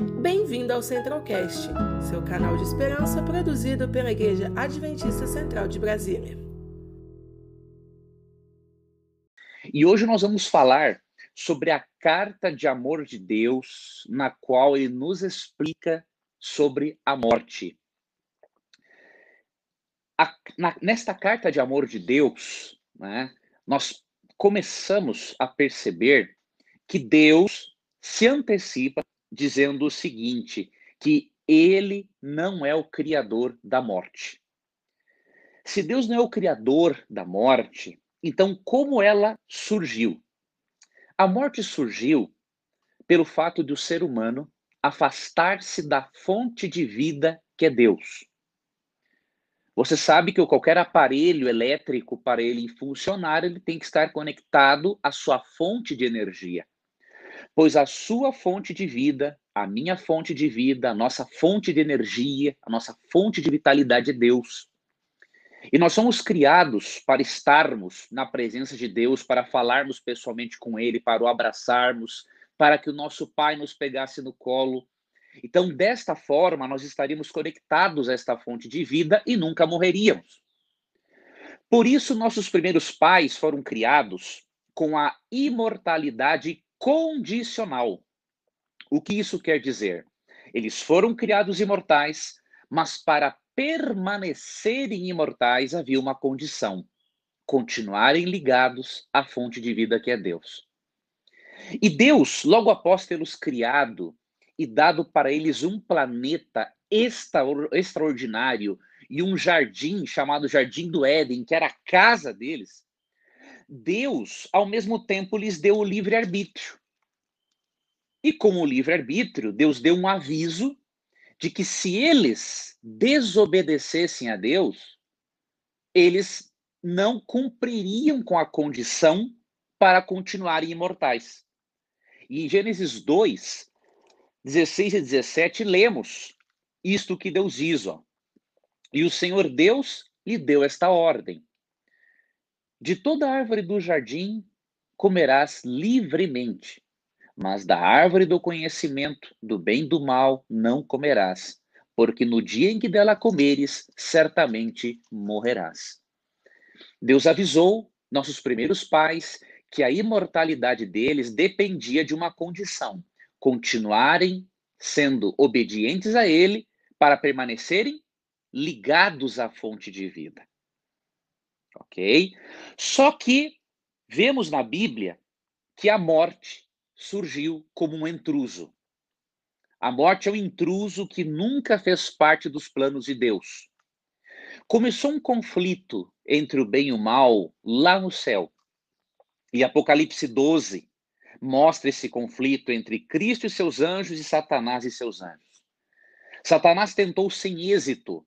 Bem-vindo ao Centralcast, seu canal de esperança produzido pela Igreja Adventista Central de Brasília. E hoje nós vamos falar sobre a carta de amor de Deus, na qual ele nos explica sobre a morte. A, na, nesta carta de amor de Deus, né, nós começamos a perceber que Deus se antecipa dizendo o seguinte: que ele não é o criador da morte. Se Deus não é o criador da morte, então como ela surgiu? A morte surgiu pelo fato de o ser humano afastar-se da fonte de vida que é Deus. Você sabe que qualquer aparelho elétrico, para ele funcionar, ele tem que estar conectado à sua fonte de energia pois a sua fonte de vida, a minha fonte de vida, a nossa fonte de energia, a nossa fonte de vitalidade é Deus. E nós somos criados para estarmos na presença de Deus, para falarmos pessoalmente com Ele, para o abraçarmos, para que o nosso Pai nos pegasse no colo. Então, desta forma, nós estaríamos conectados a esta fonte de vida e nunca morreríamos. Por isso, nossos primeiros pais foram criados com a imortalidade condicional. O que isso quer dizer? Eles foram criados imortais, mas para permanecerem imortais havia uma condição: continuarem ligados à fonte de vida que é Deus. E Deus, logo após tê-los criado e dado para eles um planeta extraordinário e um jardim chamado Jardim do Éden, que era a casa deles, Deus, ao mesmo tempo, lhes deu o livre-arbítrio. E com o livre-arbítrio, Deus deu um aviso de que se eles desobedecessem a Deus, eles não cumpririam com a condição para continuarem imortais. E em Gênesis 2, 16 e 17, lemos isto que Deus diz: ó, E o Senhor Deus lhe deu esta ordem: de toda árvore do jardim comerás livremente, mas da árvore do conhecimento do bem e do mal não comerás, porque no dia em que dela comeres, certamente morrerás. Deus avisou nossos primeiros pais que a imortalidade deles dependia de uma condição: continuarem sendo obedientes a Ele para permanecerem ligados à fonte de vida ok? Só que vemos na Bíblia que a morte surgiu como um intruso. A morte é um intruso que nunca fez parte dos planos de Deus. Começou um conflito entre o bem e o mal lá no céu. E Apocalipse 12 mostra esse conflito entre Cristo e seus anjos e Satanás e seus anjos. Satanás tentou sem êxito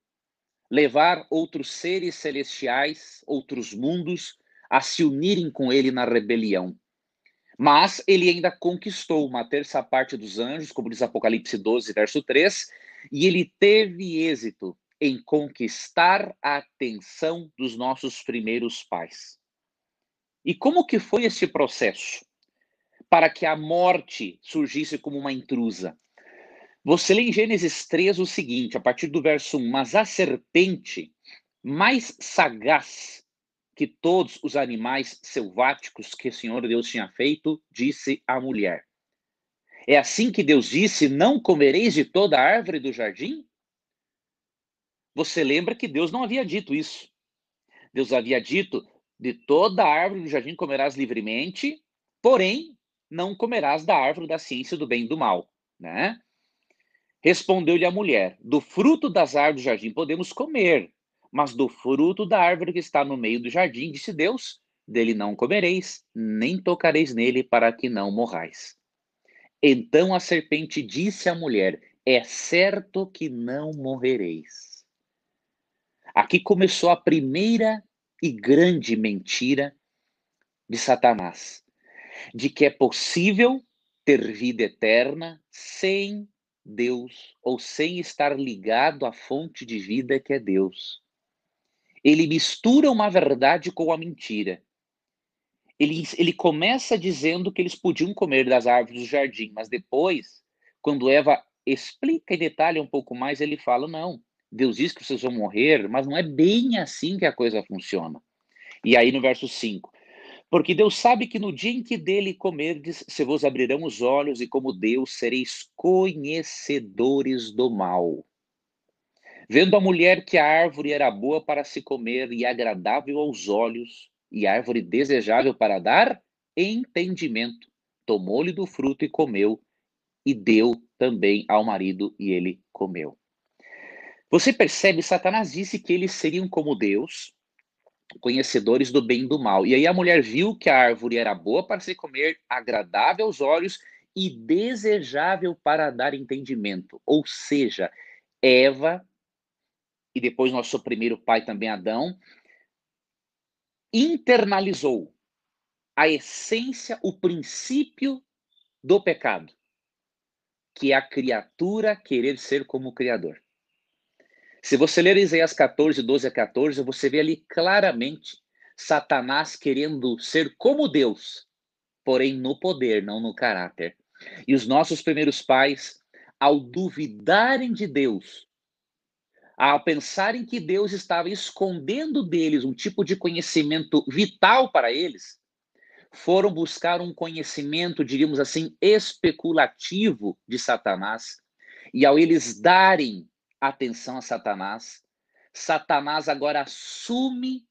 levar outros seres celestiais, outros mundos, a se unirem com ele na rebelião. Mas ele ainda conquistou uma terça parte dos anjos, como diz Apocalipse 12, verso 3, e ele teve êxito em conquistar a atenção dos nossos primeiros pais. E como que foi esse processo? Para que a morte surgisse como uma intrusa. Você lê em Gênesis 3 o seguinte, a partir do verso 1: Mas a serpente, mais sagaz que todos os animais selváticos que o Senhor Deus tinha feito, disse à mulher: É assim que Deus disse: Não comereis de toda a árvore do jardim? Você lembra que Deus não havia dito isso. Deus havia dito: De toda a árvore do jardim comerás livremente, porém não comerás da árvore da ciência do bem e do mal, né? Respondeu-lhe a mulher: Do fruto das árvores do jardim podemos comer, mas do fruto da árvore que está no meio do jardim, disse Deus: Dele não comereis, nem tocareis nele, para que não morrais. Então a serpente disse à mulher: É certo que não morrereis. Aqui começou a primeira e grande mentira de Satanás, de que é possível ter vida eterna sem Deus ou sem estar ligado à fonte de vida que é Deus. Ele mistura uma verdade com a mentira. Ele, ele começa dizendo que eles podiam comer das árvores do jardim, mas depois, quando Eva explica e detalha um pouco mais, ele fala: não, Deus diz que vocês vão morrer, mas não é bem assim que a coisa funciona. E aí no verso 5, porque Deus sabe que no dia em que dele comerdes, se vos abrirão os olhos, e como Deus sereis conhecedores do mal. Vendo a mulher que a árvore era boa para se comer e agradável aos olhos, e árvore desejável para dar entendimento, tomou-lhe do fruto e comeu, e deu também ao marido, e ele comeu. Você percebe, Satanás disse que eles seriam como Deus, conhecedores do bem e do mal. E aí a mulher viu que a árvore era boa para se comer, agradável aos olhos e desejável para dar entendimento. Ou seja, Eva e depois nosso primeiro pai também Adão internalizou a essência, o princípio do pecado, que é a criatura querer ser como o Criador. Se você ler Isaías 14, 12 a 14, você vê ali claramente Satanás querendo ser como Deus, porém no poder, não no caráter. E os nossos primeiros pais, ao duvidarem de Deus, ao pensarem que Deus estava escondendo deles um tipo de conhecimento vital para eles, foram buscar um conhecimento, diríamos assim, especulativo de Satanás. E ao eles darem atenção a Satanás, Satanás agora assume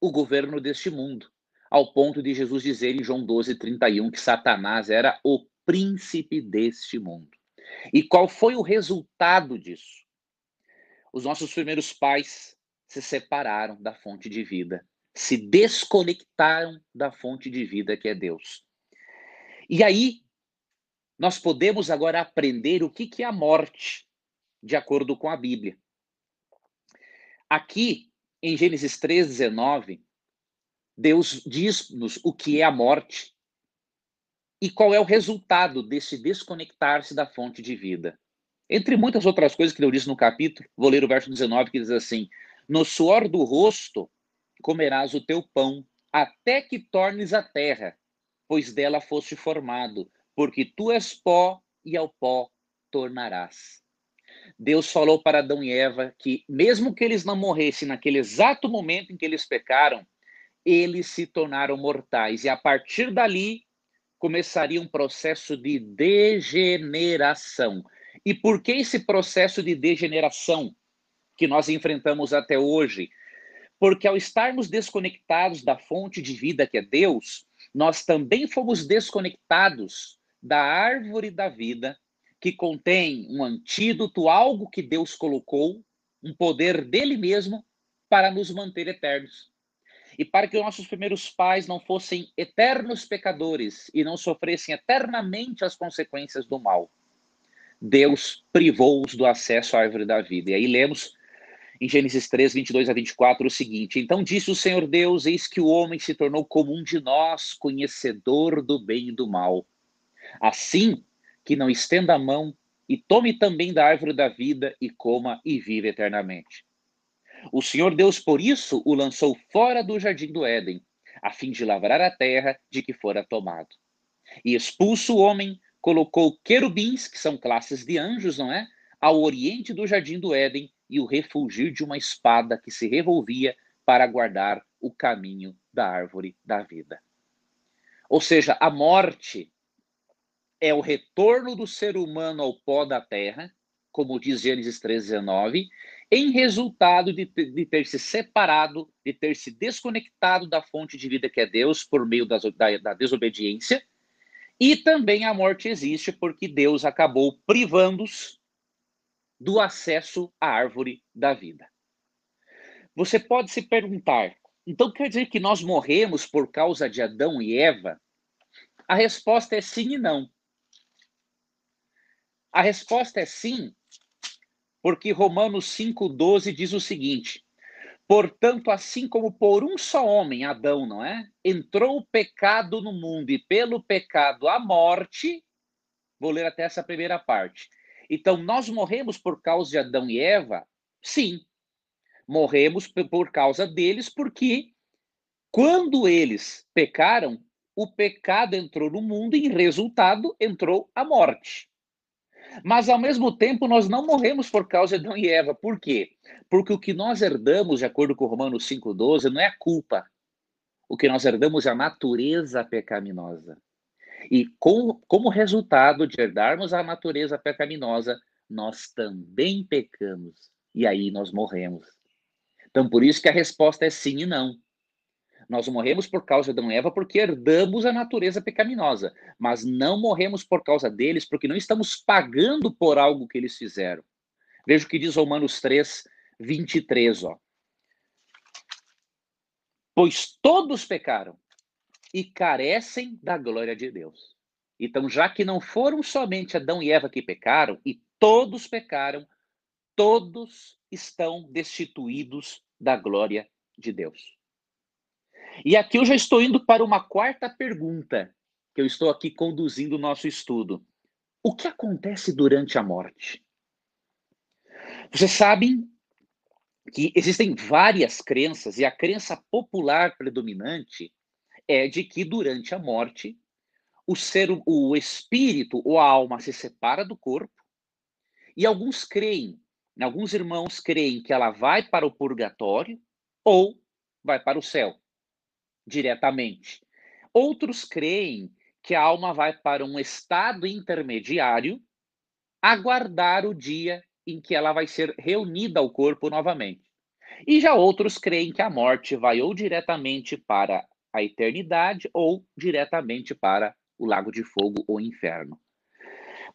o governo deste mundo, ao ponto de Jesus dizer em João 12, 31 que Satanás era o príncipe deste mundo. E qual foi o resultado disso? Os nossos primeiros pais se separaram da fonte de vida se desconectaram da fonte de vida que é Deus. E aí, nós podemos agora aprender o que, que é a morte, de acordo com a Bíblia. Aqui, em Gênesis 3,19, Deus diz-nos o que é a morte e qual é o resultado desse desconectar-se da fonte de vida. Entre muitas outras coisas que Deus disse no capítulo, vou ler o verso 19 que diz assim: No suor do rosto comerás o teu pão, até que tornes a terra, pois dela foste formado, porque tu és pó e ao pó tornarás. Deus falou para Adão e Eva que, mesmo que eles não morressem naquele exato momento em que eles pecaram, eles se tornaram mortais. E a partir dali começaria um processo de degeneração. E por que esse processo de degeneração que nós enfrentamos até hoje? Porque ao estarmos desconectados da fonte de vida que é Deus, nós também fomos desconectados da árvore da vida, que contém um antídoto, algo que Deus colocou, um poder dele mesmo para nos manter eternos. E para que nossos primeiros pais não fossem eternos pecadores e não sofressem eternamente as consequências do mal, Deus privou-os do acesso à árvore da vida. E aí lemos em Gênesis 3, 22 a 24, o seguinte: Então disse o Senhor Deus: Eis que o homem se tornou como um de nós, conhecedor do bem e do mal. Assim que não estenda a mão e tome também da árvore da vida e coma e vive eternamente. O Senhor Deus, por isso, o lançou fora do jardim do Éden, a fim de lavrar a terra de que fora tomado. E expulso o homem, colocou querubins, que são classes de anjos, não é? Ao oriente do jardim do Éden e o refulgir de uma espada que se revolvia para guardar o caminho da árvore da vida. Ou seja, a morte é o retorno do ser humano ao pó da terra, como diz Gênesis 3,19, em resultado de, de, ter se separado, de ter se desconectado da fonte de vida que é Deus por meio das, da, da desobediência. E também a morte existe porque Deus acabou privando-os do acesso à árvore da vida. Você pode se perguntar, então quer dizer que nós morremos por causa de Adão e Eva? A resposta é sim e não. A resposta é sim, porque Romanos 5,12 diz o seguinte: Portanto, assim como por um só homem, Adão, não é? Entrou o pecado no mundo e pelo pecado a morte. Vou ler até essa primeira parte. Então, nós morremos por causa de Adão e Eva? Sim. Morremos por causa deles, porque quando eles pecaram, o pecado entrou no mundo e, em resultado, entrou a morte. Mas, ao mesmo tempo, nós não morremos por causa de Adão e Eva. Por quê? Porque o que nós herdamos, de acordo com Romanos 5,12, não é a culpa. O que nós herdamos é a natureza pecaminosa. E com, como resultado de herdarmos a natureza pecaminosa, nós também pecamos. E aí nós morremos. Então, por isso que a resposta é sim e não. Nós morremos por causa de Adão e Eva porque herdamos a natureza pecaminosa, mas não morremos por causa deles porque não estamos pagando por algo que eles fizeram. Veja o que diz Romanos 3, 23, ó. Pois todos pecaram e carecem da glória de Deus. Então, já que não foram somente Adão e Eva que pecaram, e todos pecaram, todos estão destituídos da glória de Deus. E aqui eu já estou indo para uma quarta pergunta, que eu estou aqui conduzindo o nosso estudo. O que acontece durante a morte? Vocês sabem que existem várias crenças, e a crença popular predominante é de que durante a morte o ser, o espírito ou a alma se separa do corpo, e alguns creem Alguns irmãos creem que ela vai para o purgatório ou vai para o céu diretamente. Outros creem que a alma vai para um estado intermediário, aguardar o dia em que ela vai ser reunida ao corpo novamente. E já outros creem que a morte vai ou diretamente para a eternidade ou diretamente para o lago de fogo ou inferno.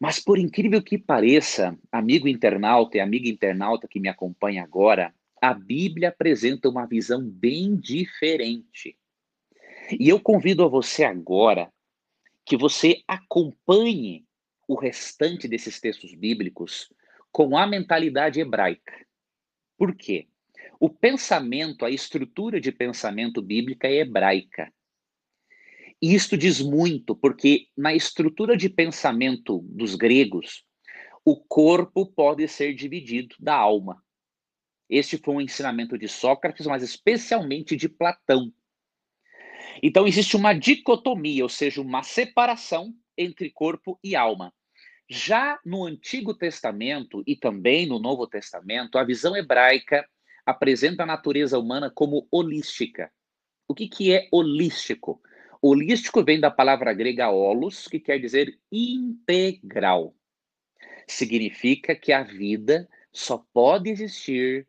Mas por incrível que pareça, amigo internauta e amiga internauta que me acompanha agora, a Bíblia apresenta uma visão bem diferente. E eu convido a você agora que você acompanhe o restante desses textos bíblicos com a mentalidade hebraica. Por quê? O pensamento, a estrutura de pensamento bíblica é hebraica. E isto diz muito, porque na estrutura de pensamento dos gregos, o corpo pode ser dividido da alma. Este foi um ensinamento de Sócrates, mas especialmente de Platão. Então existe uma dicotomia, ou seja, uma separação entre corpo e alma. Já no Antigo Testamento e também no Novo Testamento, a visão hebraica apresenta a natureza humana como holística. O que, que é holístico? Holístico vem da palavra grega holos, que quer dizer integral. Significa que a vida só pode existir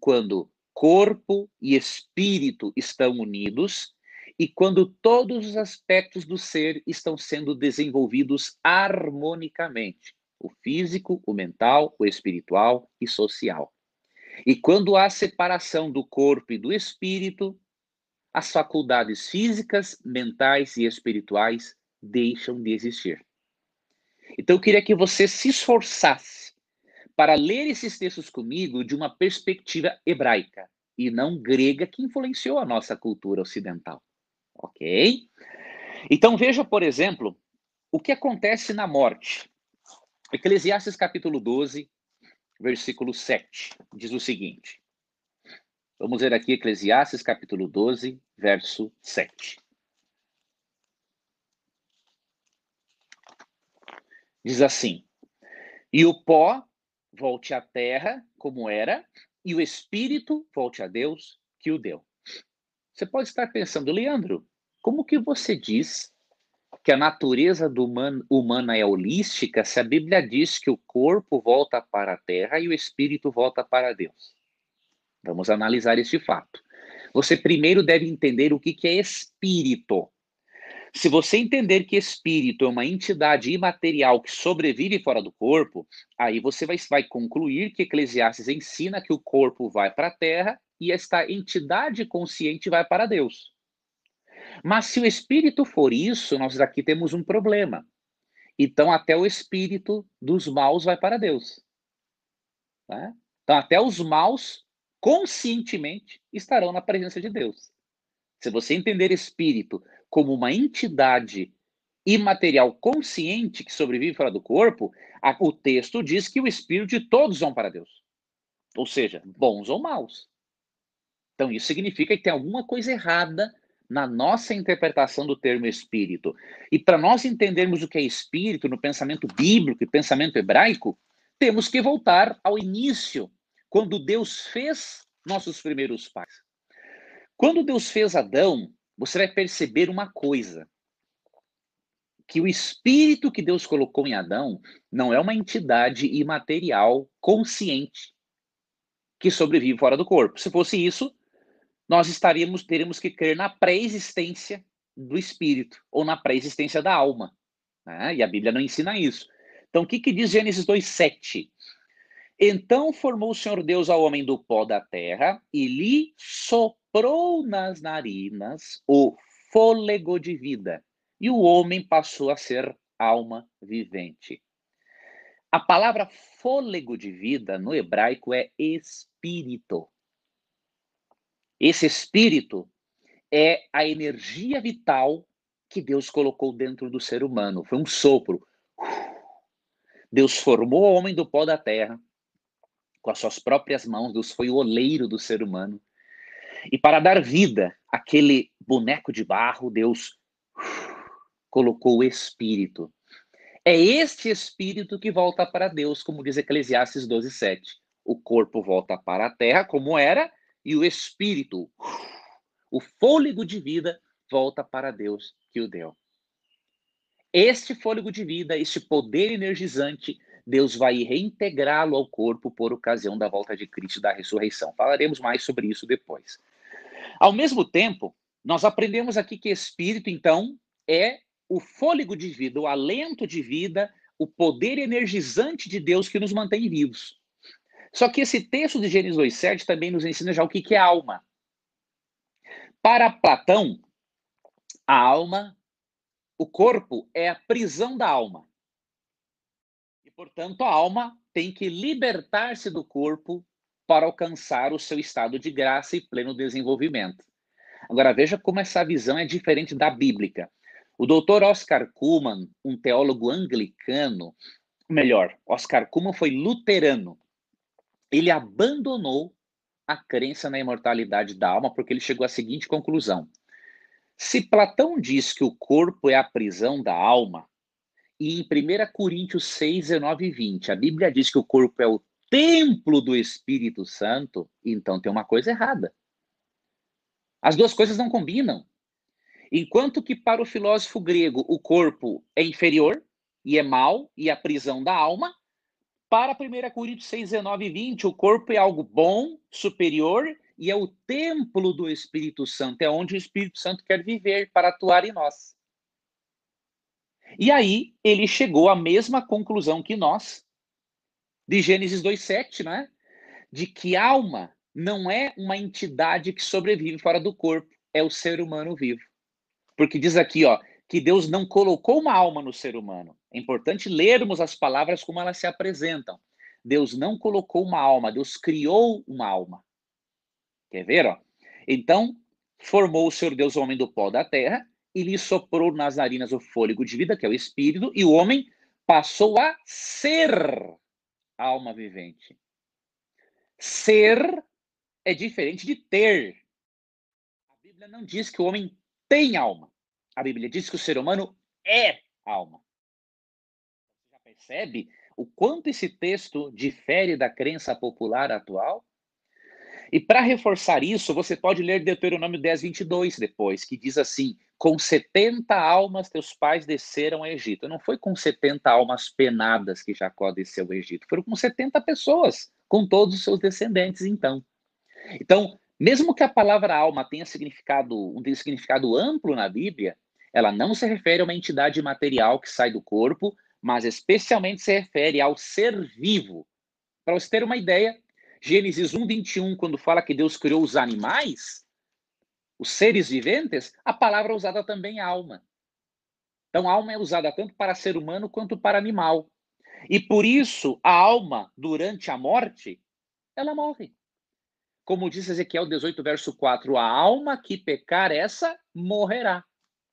quando corpo e espírito estão unidos e quando todos os aspectos do ser estão sendo desenvolvidos harmonicamente: o físico, o mental, o espiritual e social. E quando há separação do corpo e do espírito, as faculdades físicas, mentais e espirituais deixam de existir. Então eu queria que você se esforçasse para ler esses textos comigo de uma perspectiva hebraica e não grega que influenciou a nossa cultura ocidental. Ok? Então veja, por exemplo, o que acontece na morte. Eclesiastes capítulo 12, versículo 7, diz o seguinte: Vamos ver aqui Eclesiastes capítulo 12, verso 7. Diz assim: E o pó volte à terra como era, e o espírito volte a Deus que o deu. Você pode estar pensando, Leandro, como que você diz que a natureza humana é holística se a Bíblia diz que o corpo volta para a terra e o espírito volta para Deus? Vamos analisar este fato. Você primeiro deve entender o que, que é espírito. Se você entender que espírito é uma entidade imaterial que sobrevive fora do corpo, aí você vai, vai concluir que Eclesiastes ensina que o corpo vai para a terra e esta entidade consciente vai para Deus. Mas se o espírito for isso, nós aqui temos um problema. Então, até o espírito dos maus vai para Deus. Né? Então, até os maus conscientemente estarão na presença de Deus. Se você entender espírito como uma entidade imaterial consciente que sobrevive fora do corpo, a, o texto diz que o espírito de todos vão para Deus. Ou seja, bons ou maus. Então isso significa que tem alguma coisa errada na nossa interpretação do termo espírito. E para nós entendermos o que é espírito no pensamento bíblico e pensamento hebraico, temos que voltar ao início, quando Deus fez nossos primeiros pais. Quando Deus fez Adão, você vai perceber uma coisa: que o espírito que Deus colocou em Adão não é uma entidade imaterial consciente que sobrevive fora do corpo. Se fosse isso, nós estaríamos teríamos que crer na pré-existência do espírito ou na pré-existência da alma. Né? E a Bíblia não ensina isso. Então, o que, que diz Gênesis 2,7? Então formou o Senhor Deus ao homem do pó da terra e lhe soprou nas narinas o fôlego de vida, e o homem passou a ser alma vivente. A palavra fôlego de vida no hebraico é espírito. Esse espírito é a energia vital que Deus colocou dentro do ser humano. Foi um sopro. Deus formou o homem do pó da terra com as suas próprias mãos. Deus foi o oleiro do ser humano. E para dar vida àquele boneco de barro, Deus colocou o espírito. É este espírito que volta para Deus, como diz Eclesiastes 12, 7. O corpo volta para a terra como era, e o espírito, o fôlego de vida, volta para Deus que o deu. Este fôlego de vida, este poder energizante, Deus vai reintegrá-lo ao corpo por ocasião da volta de Cristo da ressurreição. Falaremos mais sobre isso depois. Ao mesmo tempo, nós aprendemos aqui que espírito, então, é o fôlego de vida, o alento de vida, o poder energizante de Deus que nos mantém vivos. Só que esse texto de Gênesis 2,7 também nos ensina já o que, é alma. Para Platão, a alma, o corpo é a prisão da alma. E, portanto, a alma tem que libertar-se do corpo para alcançar o seu estado de graça e pleno desenvolvimento. Agora, veja como essa visão é diferente da bíblica. O doutor Oscar Kuhlmann, um teólogo anglicano, melhor, Oscar Kuhlmann foi luterano ele abandonou a crença na imortalidade da alma porque ele chegou à seguinte conclusão: se Platão diz que o corpo é a prisão da alma, e em 1 Coríntios 6, 19 e 20, a Bíblia diz que o corpo é o templo do Espírito Santo, então tem uma coisa errada. As duas coisas não combinam. Enquanto que para o filósofo grego o corpo é inferior e é mal e é a prisão da alma, para 1 Coríntios 6, 19 e 20, o corpo é algo bom, superior, e é o templo do Espírito Santo, é onde o Espírito Santo quer viver para atuar em nós. E aí ele chegou à mesma conclusão que nós, de Gênesis 2,7, né? De que alma não é uma entidade que sobrevive fora do corpo, é o ser humano vivo. Porque diz aqui, ó, que Deus não colocou uma alma no ser humano. É importante lermos as palavras como elas se apresentam. Deus não colocou uma alma, Deus criou uma alma. Quer ver? Ó? Então, formou o Senhor Deus o homem do pó da terra e lhe soprou nas narinas o fôlego de vida, que é o espírito, e o homem passou a ser alma vivente. Ser é diferente de ter. A Bíblia não diz que o homem tem alma. A Bíblia diz que o ser humano é alma. Você já percebe o quanto esse texto difere da crença popular atual? E para reforçar isso, você pode ler Deuteronômio 10, 22 depois, que diz assim: Com 70 almas teus pais desceram ao Egito. Não foi com 70 almas penadas que Jacó desceu ao Egito, foram com 70 pessoas, com todos os seus descendentes, então. Então, mesmo que a palavra alma tenha significado, um significado amplo na Bíblia, ela não se refere a uma entidade material que sai do corpo, mas especialmente se refere ao ser vivo. Para você ter uma ideia, Gênesis 1, 21, quando fala que Deus criou os animais, os seres viventes, a palavra usada também é alma. Então, alma é usada tanto para ser humano quanto para animal. E por isso, a alma, durante a morte, ela morre. Como diz Ezequiel 18, verso 4, a alma que pecar, essa morrerá.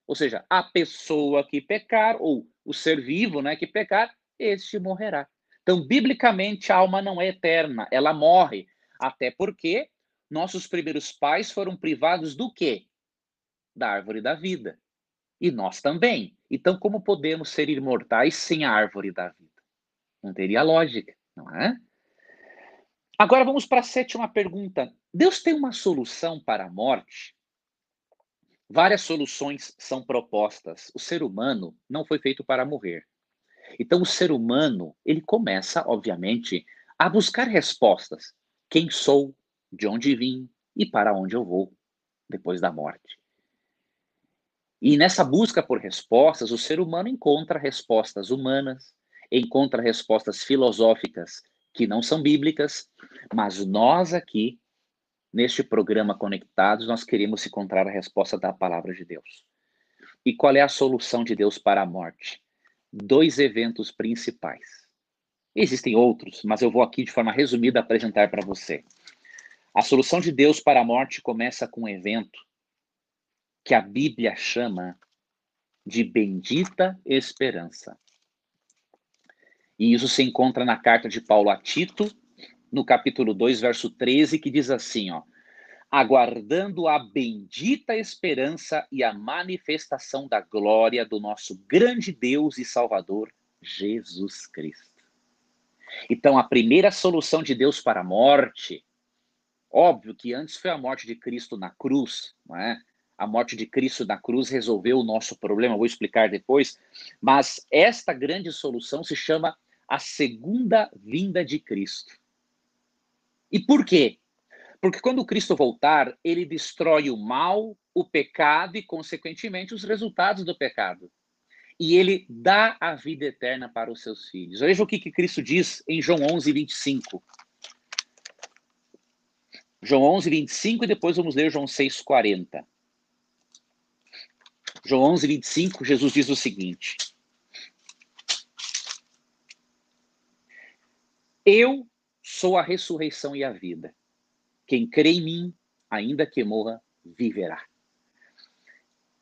Ou seja, a pessoa que pecar, ou o ser vivo né, que pecar, este morrerá. Então, biblicamente, a alma não é eterna, ela morre. Até porque nossos primeiros pais foram privados do quê? da árvore da vida. E nós também. Então, como podemos ser imortais sem a árvore da vida? Não teria lógica, não é? Agora vamos para a sétima pergunta. Deus tem uma solução para a morte? Várias soluções são propostas. O ser humano não foi feito para morrer. Então, o ser humano, ele começa, obviamente, a buscar respostas. Quem sou? De onde vim? E para onde eu vou depois da morte? E nessa busca por respostas, o ser humano encontra respostas humanas, encontra respostas filosóficas que não são bíblicas, mas nós aqui, neste programa Conectados, nós queremos encontrar a resposta da palavra de Deus. E qual é a solução de Deus para a morte? Dois eventos principais. Existem outros, mas eu vou aqui de forma resumida apresentar para você. A solução de Deus para a morte começa com um evento que a Bíblia chama de bendita esperança. E isso se encontra na carta de Paulo a Tito, no capítulo 2, verso 13, que diz assim, ó: aguardando a bendita esperança e a manifestação da glória do nosso grande Deus e Salvador, Jesus Cristo. Então, a primeira solução de Deus para a morte, óbvio que antes foi a morte de Cristo na cruz, não é? a morte de Cristo na cruz resolveu o nosso problema, vou explicar depois, mas esta grande solução se chama a segunda vinda de Cristo. E por quê? Porque quando Cristo voltar, ele destrói o mal, o pecado e, consequentemente, os resultados do pecado. E ele dá a vida eterna para os seus filhos. Veja o que, que Cristo diz em João 11, 25. João 11, 25 e depois vamos ler João 6, 40. João 11, 25, Jesus diz o seguinte: Eu sou a ressurreição e a vida. Quem crê em mim, ainda que morra, viverá.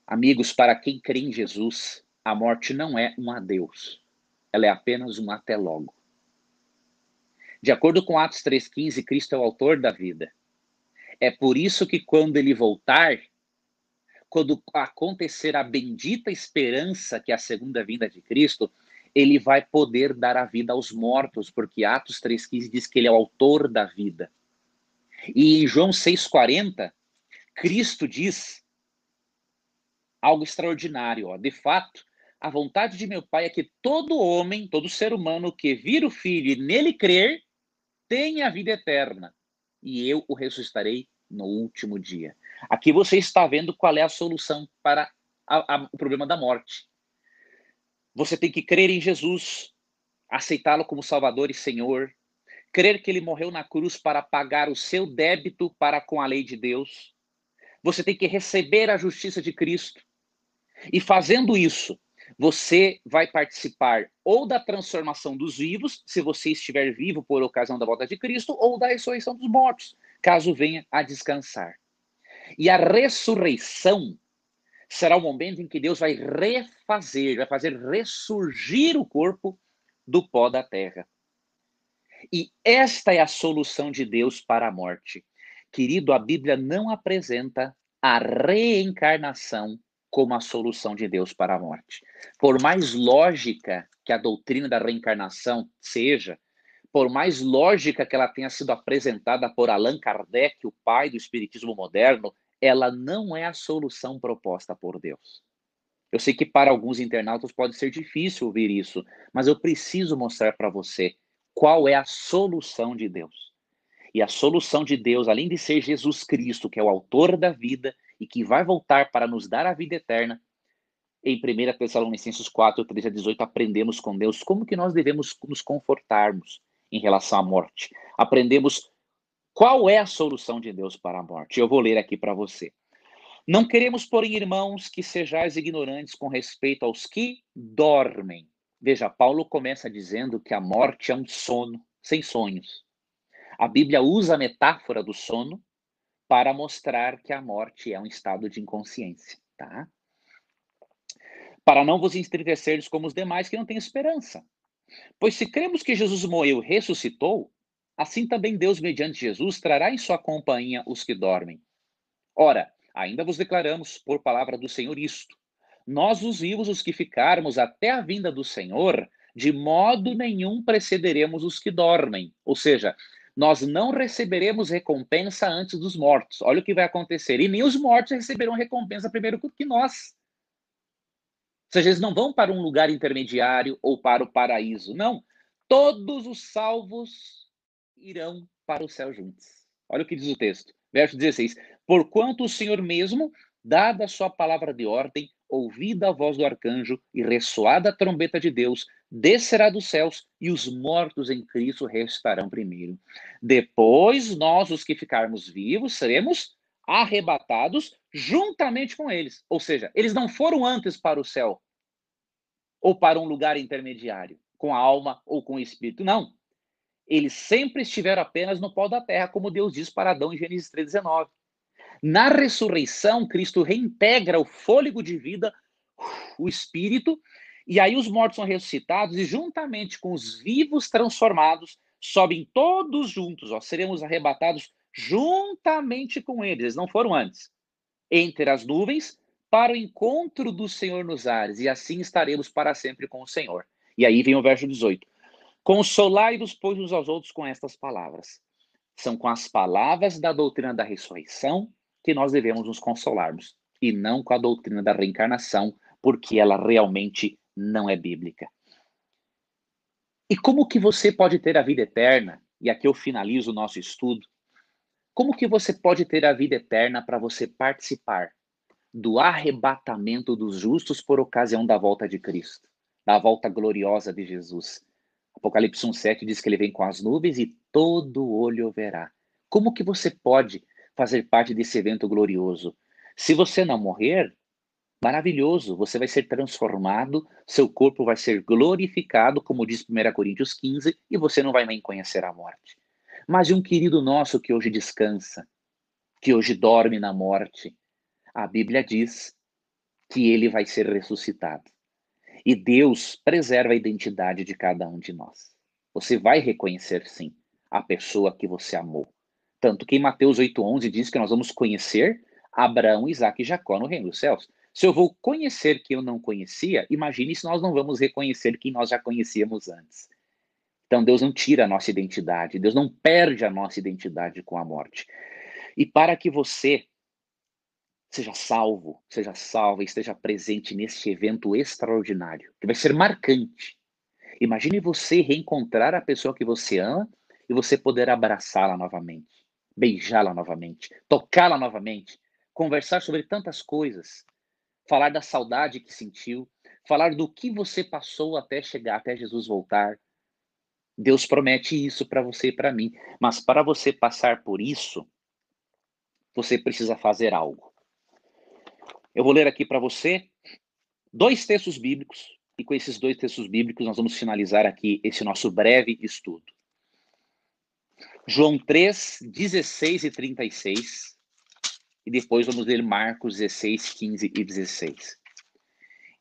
Amigos, para quem crê em Jesus, a morte não é um adeus, ela é apenas um até logo. De acordo com Atos 3,15, Cristo é o autor da vida. É por isso que quando ele voltar, quando acontecer a bendita esperança que é a segunda vinda de Cristo, ele vai poder dar a vida aos mortos, porque Atos 3,15 diz que ele é o autor da vida. E em João 6,40, Cristo diz algo extraordinário. Ó. De fato, a vontade de meu Pai é que todo homem, todo ser humano que vir o Filho e nele crer, tenha a vida eterna. E eu o ressuscitarei no último dia. Aqui você está vendo qual é a solução para a, a, o problema da morte. Você tem que crer em Jesus, aceitá-lo como Salvador e Senhor, crer que ele morreu na cruz para pagar o seu débito para com a lei de Deus. Você tem que receber a justiça de Cristo. E fazendo isso, você vai participar ou da transformação dos vivos, se você estiver vivo por ocasião da volta de Cristo, ou da ressurreição dos mortos, caso venha a descansar. E a ressurreição será o momento em que Deus vai refazer, vai fazer ressurgir o corpo do pó da terra. E esta é a solução de Deus para a morte. Querido, a Bíblia não apresenta a reencarnação como a solução de Deus para a morte. Por mais lógica que a doutrina da reencarnação seja, por mais lógica que ela tenha sido apresentada por Allan Kardec, o pai do espiritismo moderno, ela não é a solução proposta por Deus. Eu sei que para alguns internautas pode ser difícil ouvir isso, mas eu preciso mostrar para você qual é a solução de Deus. E a solução de Deus, além de ser Jesus Cristo, que é o autor da vida e que vai voltar para nos dar a vida eterna, em 1 Tessalonicenses 4, 13 a 18, aprendemos com Deus como que nós devemos nos confortarmos em relação à morte. Aprendemos qual é a solução de Deus para a morte. Eu vou ler aqui para você. Não queremos, porém, irmãos, que sejais ignorantes com respeito aos que dormem. Veja, Paulo começa dizendo que a morte é um sono, sem sonhos. A Bíblia usa a metáfora do sono para mostrar que a morte é um estado de inconsciência, tá? Para não vos entristecerdes como os demais que não têm esperança. Pois se cremos que Jesus morreu e ressuscitou, assim também Deus, mediante Jesus, trará em sua companhia os que dormem. Ora, Ainda vos declaramos, por palavra do Senhor, isto: nós, os vivos, os que ficarmos até a vinda do Senhor, de modo nenhum precederemos os que dormem. Ou seja, nós não receberemos recompensa antes dos mortos. Olha o que vai acontecer. E nem os mortos receberão recompensa primeiro que nós. Ou seja, eles não vão para um lugar intermediário ou para o paraíso. Não. Todos os salvos irão para o céu juntos. Olha o que diz o texto. Verso 16. Porquanto o Senhor mesmo, dada a sua palavra de ordem, ouvida a voz do arcanjo e ressoada a trombeta de Deus, descerá dos céus e os mortos em Cristo restarão primeiro. Depois, nós, os que ficarmos vivos, seremos arrebatados juntamente com eles. Ou seja, eles não foram antes para o céu ou para um lugar intermediário, com a alma ou com o espírito. Não. Eles sempre estiveram apenas no pó da terra, como Deus diz para Adão em Gênesis 3,19. Na ressurreição, Cristo reintegra o fôlego de vida, o espírito, e aí os mortos são ressuscitados e juntamente com os vivos transformados, sobem todos juntos, ó, seremos arrebatados juntamente com eles, eles não foram antes, entre as nuvens, para o encontro do Senhor nos ares, e assim estaremos para sempre com o Senhor. E aí vem o verso 18. Consolai-vos, pois, uns aos outros com estas palavras. São com as palavras da doutrina da ressurreição que nós devemos nos consolarmos, e não com a doutrina da reencarnação, porque ela realmente não é bíblica. E como que você pode ter a vida eterna? E aqui eu finalizo o nosso estudo. Como que você pode ter a vida eterna para você participar do arrebatamento dos justos por ocasião da volta de Cristo, da volta gloriosa de Jesus? Apocalipse 1:7 diz que ele vem com as nuvens e todo olho verá. Como que você pode fazer parte desse evento glorioso? Se você não morrer, maravilhoso, você vai ser transformado, seu corpo vai ser glorificado, como diz 1 Coríntios 15, e você não vai nem conhecer a morte. Mas um querido nosso que hoje descansa, que hoje dorme na morte, a Bíblia diz que ele vai ser ressuscitado. E Deus preserva a identidade de cada um de nós. Você vai reconhecer, sim, a pessoa que você amou. Tanto que em Mateus 8,11 diz que nós vamos conhecer Abraão, Isaac e Jacó no reino dos céus. Se eu vou conhecer quem eu não conhecia, imagine se nós não vamos reconhecer quem nós já conhecíamos antes. Então Deus não tira a nossa identidade, Deus não perde a nossa identidade com a morte. E para que você seja salvo, seja salva e esteja presente neste evento extraordinário, que vai ser marcante. Imagine você reencontrar a pessoa que você ama e você poder abraçá-la novamente, beijá-la novamente, tocá-la novamente, conversar sobre tantas coisas falar da saudade que sentiu, falar do que você passou até chegar, até Jesus voltar. Deus promete isso para você e para mim, mas para você passar por isso, você precisa fazer algo. Eu vou ler aqui para você dois textos bíblicos, e com esses dois textos bíblicos nós vamos finalizar aqui esse nosso breve estudo. João 3, 16 e 36 e depois vamos ler Marcos 16, 15 e 16.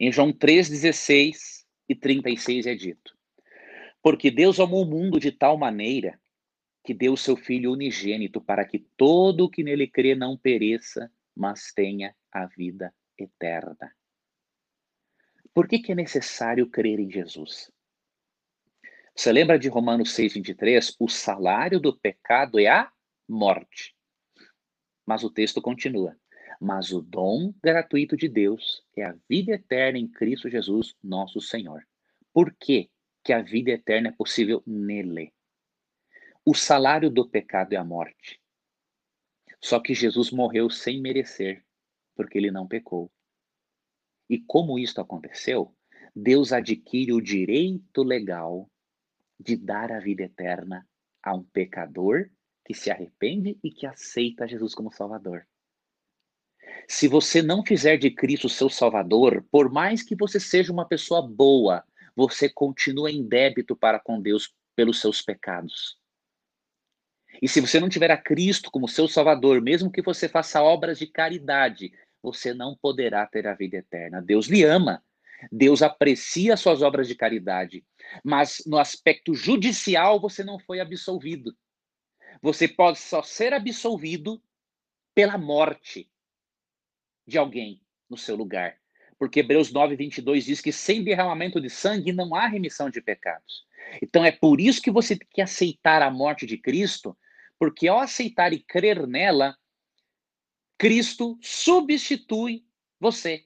Em João 3, 16 e 36 é dito: Porque Deus amou o mundo de tal maneira que deu o seu Filho unigênito para que todo o que nele crê não pereça, mas tenha a vida eterna. Por que, que é necessário crer em Jesus? Você lembra de Romanos 6,23? O salário do pecado é a morte. Mas o texto continua. Mas o dom gratuito de Deus é a vida eterna em Cristo Jesus, nosso Senhor. Por que, que a vida eterna é possível nele? O salário do pecado é a morte. Só que Jesus morreu sem merecer, porque ele não pecou. E como isto aconteceu, Deus adquire o direito legal de dar a vida eterna a um pecador que se arrepende e que aceita Jesus como Salvador. Se você não fizer de Cristo seu Salvador, por mais que você seja uma pessoa boa, você continua em débito para com Deus pelos seus pecados. E se você não tiver a Cristo como seu Salvador, mesmo que você faça obras de caridade, você não poderá ter a vida eterna. Deus lhe ama. Deus aprecia suas obras de caridade, mas no aspecto judicial você não foi absolvido. Você pode só ser absolvido pela morte. de alguém no seu lugar. Porque Hebreus 9, 22 diz que sem derramamento de sangue não há remissão de pecados. Então é por isso que você tem que aceitar a morte de Cristo, porque ao aceitar e crer nela, Cristo substitui você.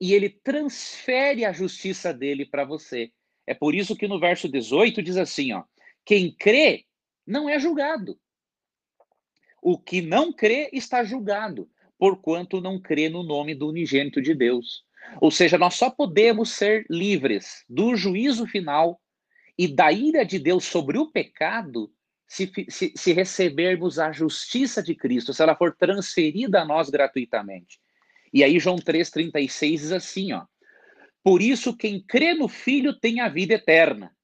E ele transfere a justiça dele para você. É por isso que no verso 18 diz assim, ó: quem crê não é julgado. O que não crê está julgado, porquanto não crê no nome do unigênito de Deus. Ou seja, nós só podemos ser livres do juízo final e da ira de Deus sobre o pecado se, se, se, recebermos a justiça de Cristo, se ela for transferida a nós gratuitamente. E aí João 3,36 diz assim, ó. Por isso, quem crê no Filho tem a vida eterna.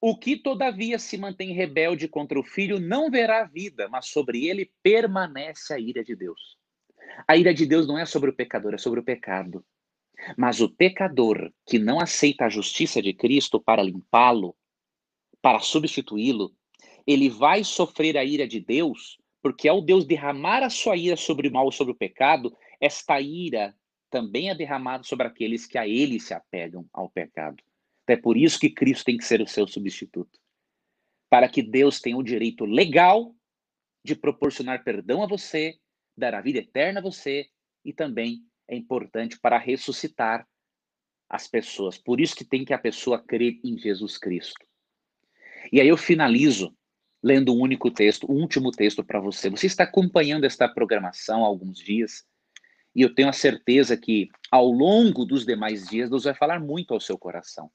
O que, todavia, se mantém rebelde contra o Filho não verá vida, mas sobre ele permanece a ira de Deus. A ira de Deus não é sobre o pecador, é sobre o pecado. Mas o pecador que não aceita a justiça de Cristo para limpá-lo, para substituí-lo, ele vai sofrer a ira de Deus, porque ao Deus derramar a sua ira sobre o mal, sobre o pecado, esta ira também é derramada sobre aqueles que a ele se apegam ao pecado. Então, é por isso que Cristo tem que ser o seu substituto. Para que Deus tenha o direito legal de proporcionar perdão a você, dar a vida eterna a você e também é importante para ressuscitar as pessoas. Por isso que tem que a pessoa crer em Jesus Cristo. E aí eu finalizo lendo um único texto, o um último texto para você. Você está acompanhando esta programação há alguns dias e eu tenho a certeza que ao longo dos demais dias Deus vai falar muito ao seu coração.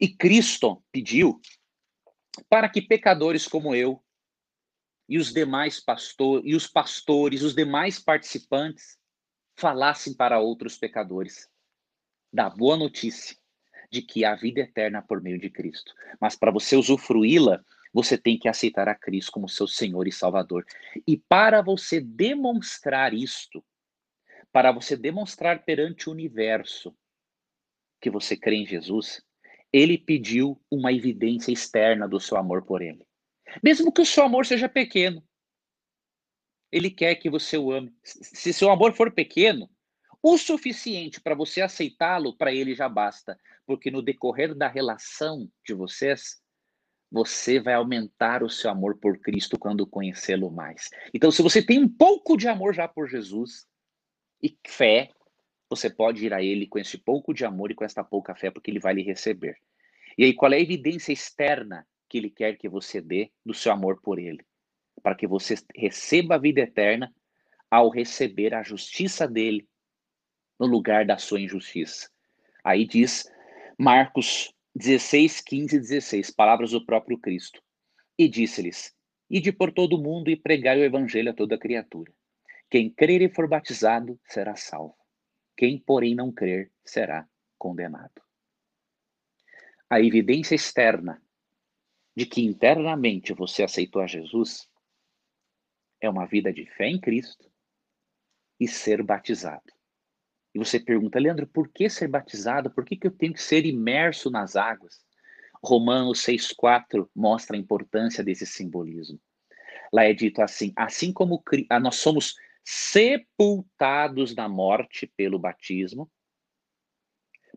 E Cristo pediu para que pecadores como eu e os demais pastores e os pastores, os demais participantes falassem para outros pecadores da boa notícia de que há vida eterna por meio de Cristo. Mas para você usufruí-la, você tem que aceitar a Cristo como seu Senhor e Salvador. E para você demonstrar isto, para você demonstrar perante o universo que você crê em Jesus, ele pediu uma evidência externa do seu amor por ele. Mesmo que o seu amor seja pequeno, ele quer que você o ame. Se seu amor for pequeno, o suficiente para você aceitá-lo, para ele já basta. Porque no decorrer da relação de vocês, você vai aumentar o seu amor por Cristo quando conhecê-lo mais. Então, se você tem um pouco de amor já por Jesus e fé, você pode ir a ele com esse pouco de amor e com esta pouca fé, porque ele vai lhe receber. E aí, qual é a evidência externa que ele quer que você dê do seu amor por ele? Para que você receba a vida eterna ao receber a justiça dele no lugar da sua injustiça. Aí diz Marcos 16, 15 e 16, palavras do próprio Cristo. E disse-lhes: Ide por todo o mundo e pregai o evangelho a toda criatura. Quem crer e for batizado será salvo. Quem, porém, não crer será condenado. A evidência externa de que internamente você aceitou a Jesus é uma vida de fé em Cristo e ser batizado. Você pergunta, Leandro, por que ser batizado? Por que, que eu tenho que ser imerso nas águas? Romanos 6,4 mostra a importância desse simbolismo. Lá é dito assim: assim como ah, nós somos sepultados na morte pelo batismo,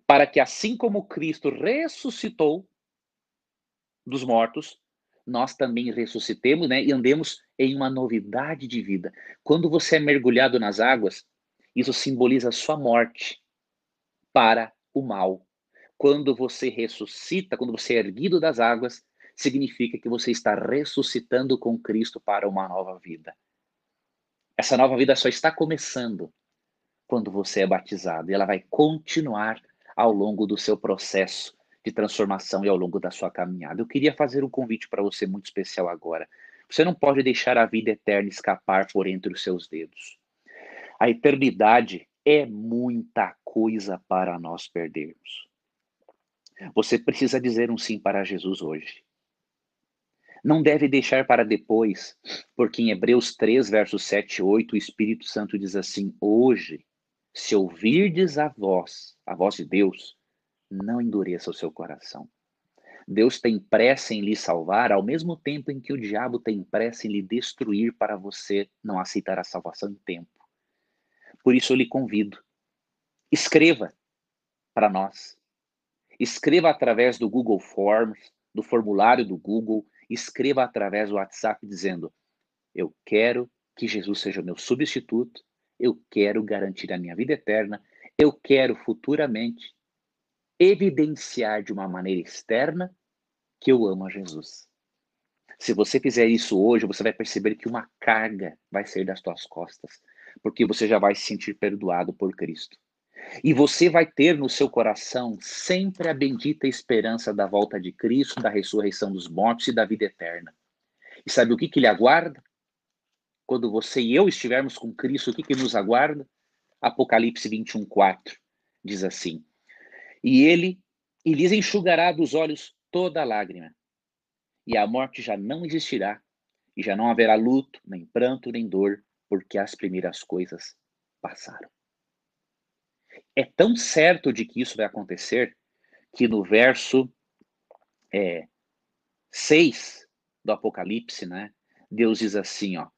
para que assim como Cristo ressuscitou dos mortos, nós também ressuscitemos né, e andemos em uma novidade de vida. Quando você é mergulhado nas águas, isso simboliza a sua morte para o mal. Quando você ressuscita, quando você é erguido das águas, significa que você está ressuscitando com Cristo para uma nova vida. Essa nova vida só está começando quando você é batizado e ela vai continuar ao longo do seu processo de transformação e ao longo da sua caminhada. Eu queria fazer um convite para você muito especial agora. Você não pode deixar a vida eterna escapar por entre os seus dedos. A eternidade é muita coisa para nós perdermos. Você precisa dizer um sim para Jesus hoje. Não deve deixar para depois, porque em Hebreus 3, versos 7 e 8, o Espírito Santo diz assim: Hoje, se ouvirdes a voz, a voz de Deus, não endureça o seu coração. Deus tem pressa em lhe salvar, ao mesmo tempo em que o diabo tem pressa em lhe destruir para você não aceitar a salvação em tempo. Por isso eu lhe convido. Escreva para nós. Escreva através do Google Forms, do formulário do Google, escreva através do WhatsApp dizendo: Eu quero que Jesus seja o meu substituto, eu quero garantir a minha vida eterna, eu quero futuramente evidenciar de uma maneira externa que eu amo a Jesus. Se você fizer isso hoje, você vai perceber que uma carga vai sair das tuas costas, porque você já vai se sentir perdoado por Cristo. E você vai ter no seu coração sempre a bendita esperança da volta de Cristo, da ressurreição dos mortos e da vida eterna. E sabe o que, que lhe aguarda? Quando você e eu estivermos com Cristo, o que, que nos aguarda? Apocalipse 21, 4 diz assim: E ele e lhes enxugará dos olhos toda lágrima, e a morte já não existirá, e já não haverá luto, nem pranto, nem dor, porque as primeiras coisas passaram. É tão certo de que isso vai acontecer que no verso é, 6 do Apocalipse, né, Deus diz assim, ó,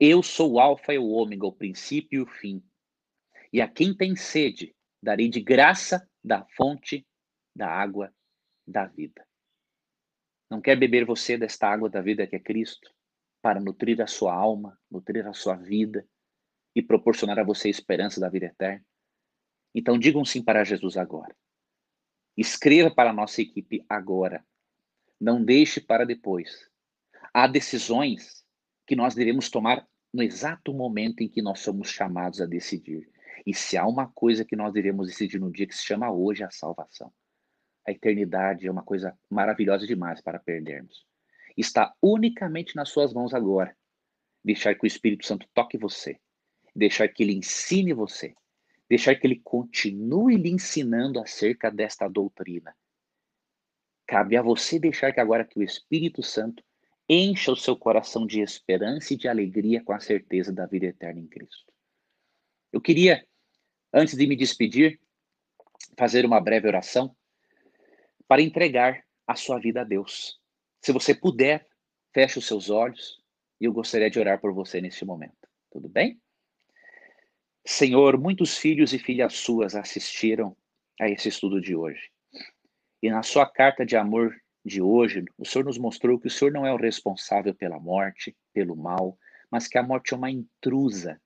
eu sou o alfa e o ômega, o princípio e o fim. E a quem tem sede, darei de graça da fonte da água da vida. Não quer beber você desta água da vida que é Cristo, para nutrir a sua alma, nutrir a sua vida e proporcionar a você a esperança da vida eterna? Então digam sim para Jesus agora. Escreva para a nossa equipe agora. Não deixe para depois. Há decisões que nós devemos tomar no exato momento em que nós somos chamados a decidir. E se há uma coisa que nós devemos decidir no dia que se chama hoje, a salvação. A eternidade é uma coisa maravilhosa demais para perdermos. Está unicamente nas suas mãos agora. Deixar que o Espírito Santo toque você. Deixar que ele ensine você. Deixar que ele continue lhe ensinando acerca desta doutrina. Cabe a você deixar que agora que o Espírito Santo encha o seu coração de esperança e de alegria com a certeza da vida eterna em Cristo. Eu queria, antes de me despedir, fazer uma breve oração para entregar a sua vida a Deus. Se você puder, feche os seus olhos e eu gostaria de orar por você neste momento. Tudo bem? Senhor, muitos filhos e filhas suas assistiram a esse estudo de hoje. E na sua carta de amor de hoje, o Senhor nos mostrou que o Senhor não é o responsável pela morte, pelo mal, mas que a morte é uma intrusa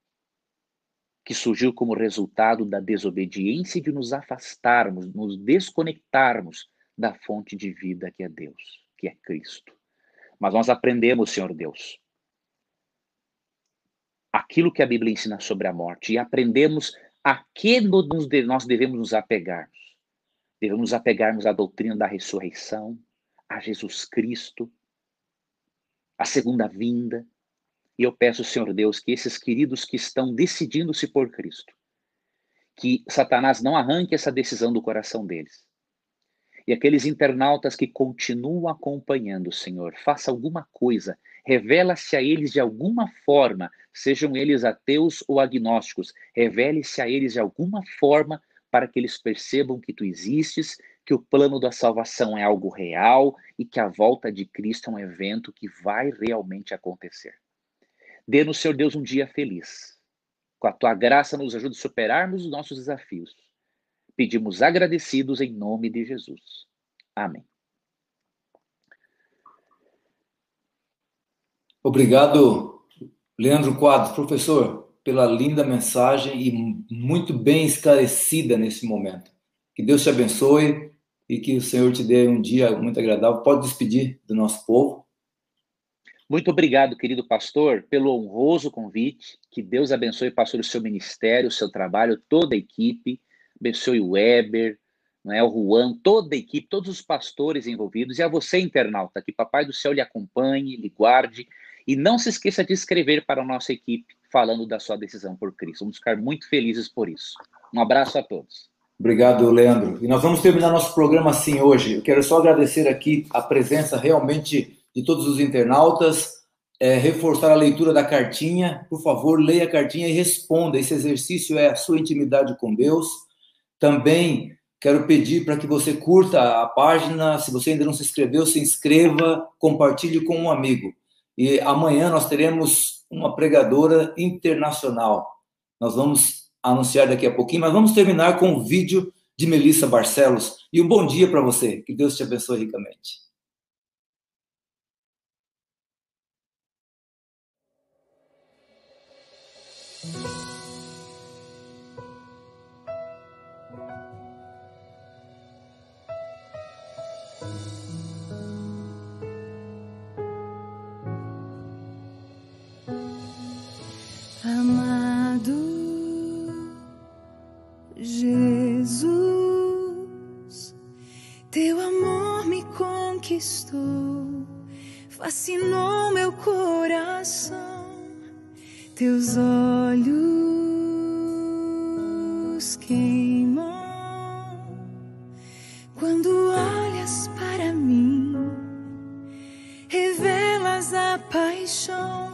que surgiu como resultado da desobediência e de nos afastarmos, nos desconectarmos da fonte de vida que é Deus, que é Cristo. Mas nós aprendemos, Senhor Deus, aquilo que a Bíblia ensina sobre a morte e aprendemos a que nós devemos nos apegarmos. Devemos nos apegarmos à doutrina da ressurreição, a Jesus Cristo, a segunda vinda. E eu peço, Senhor Deus, que esses queridos que estão decidindo-se por Cristo, que Satanás não arranque essa decisão do coração deles, e aqueles internautas que continuam acompanhando, Senhor, faça alguma coisa, revela-se a eles de alguma forma, sejam eles ateus ou agnósticos, revele-se a eles de alguma forma para que eles percebam que tu existes, que o plano da salvação é algo real e que a volta de Cristo é um evento que vai realmente acontecer. Dê-nos, Senhor Deus, um dia feliz. Com a tua graça, nos ajude a superarmos os nossos desafios Pedimos agradecidos em nome de Jesus. Amém. Obrigado, Leandro Quadros, professor, pela linda mensagem e muito bem esclarecida nesse momento. Que Deus te abençoe e que o Senhor te dê um dia muito agradável. Pode despedir do nosso povo. Muito obrigado, querido pastor, pelo honroso convite. Que Deus abençoe, pastor, o seu ministério, o seu trabalho, toda a equipe abençoe o Weber, não é, o Juan, toda a equipe, todos os pastores envolvidos, e a você, internauta, que Papai do Céu lhe acompanhe, lhe guarde, e não se esqueça de escrever para a nossa equipe falando da sua decisão por Cristo. Vamos ficar muito felizes por isso. Um abraço a todos. Obrigado, Leandro. E nós vamos terminar nosso programa assim hoje. Eu quero só agradecer aqui a presença realmente de todos os internautas, é, reforçar a leitura da cartinha. Por favor, leia a cartinha e responda. Esse exercício é a sua intimidade com Deus também quero pedir para que você curta a página. Se você ainda não se inscreveu, se inscreva, compartilhe com um amigo. E amanhã nós teremos uma pregadora internacional. Nós vamos anunciar daqui a pouquinho, mas vamos terminar com o um vídeo de Melissa Barcelos. E um bom dia para você. Que Deus te abençoe ricamente. Cristo fascinou meu coração, teus olhos queimam quando olhas para mim, revelas a paixão.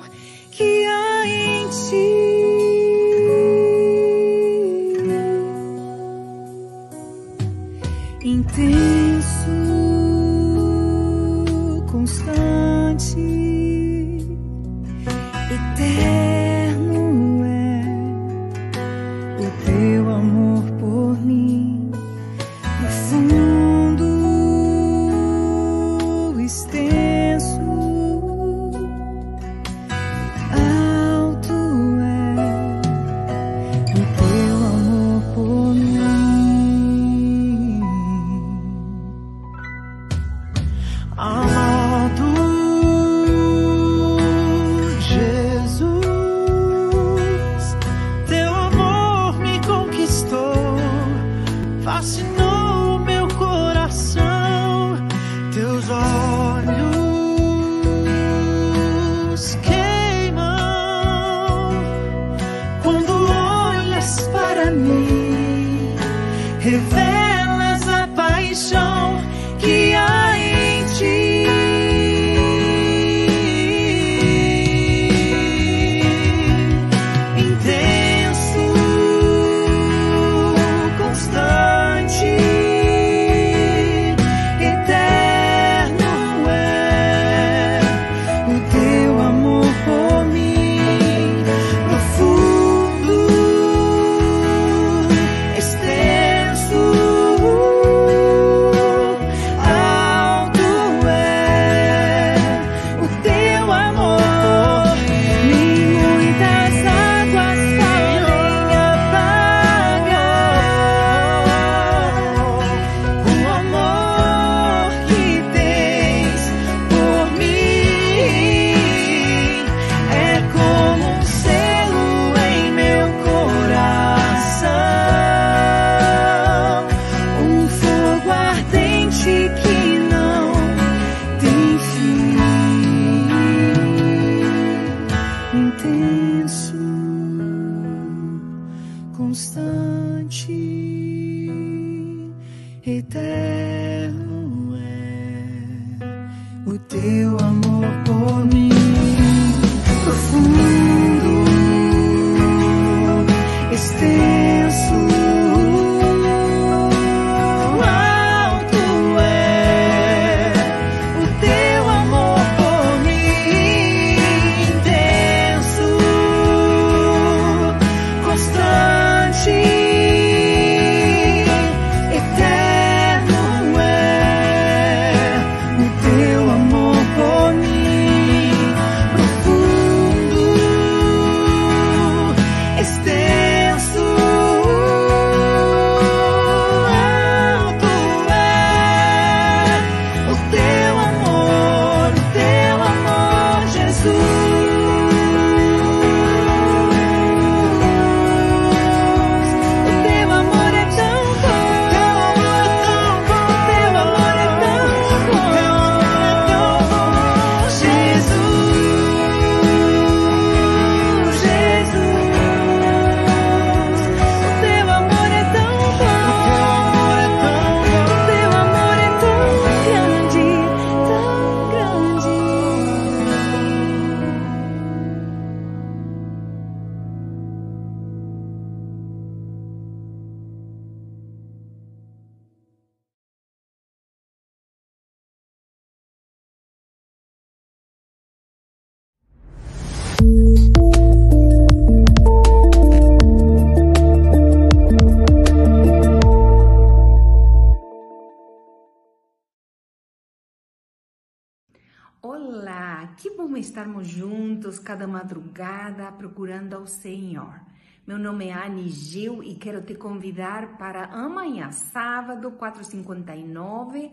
Bom estarmos juntos cada madrugada procurando ao Senhor. Meu nome é Anne Gil e quero te convidar para amanhã, sábado, 4h59,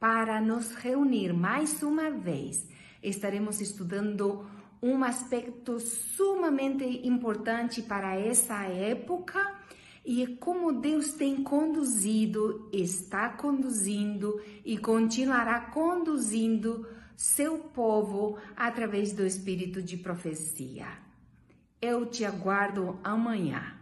para nos reunir mais uma vez. Estaremos estudando um aspecto sumamente importante para essa época e como Deus tem conduzido, está conduzindo e continuará conduzindo seu povo através do espírito de profecia. Eu te aguardo amanhã.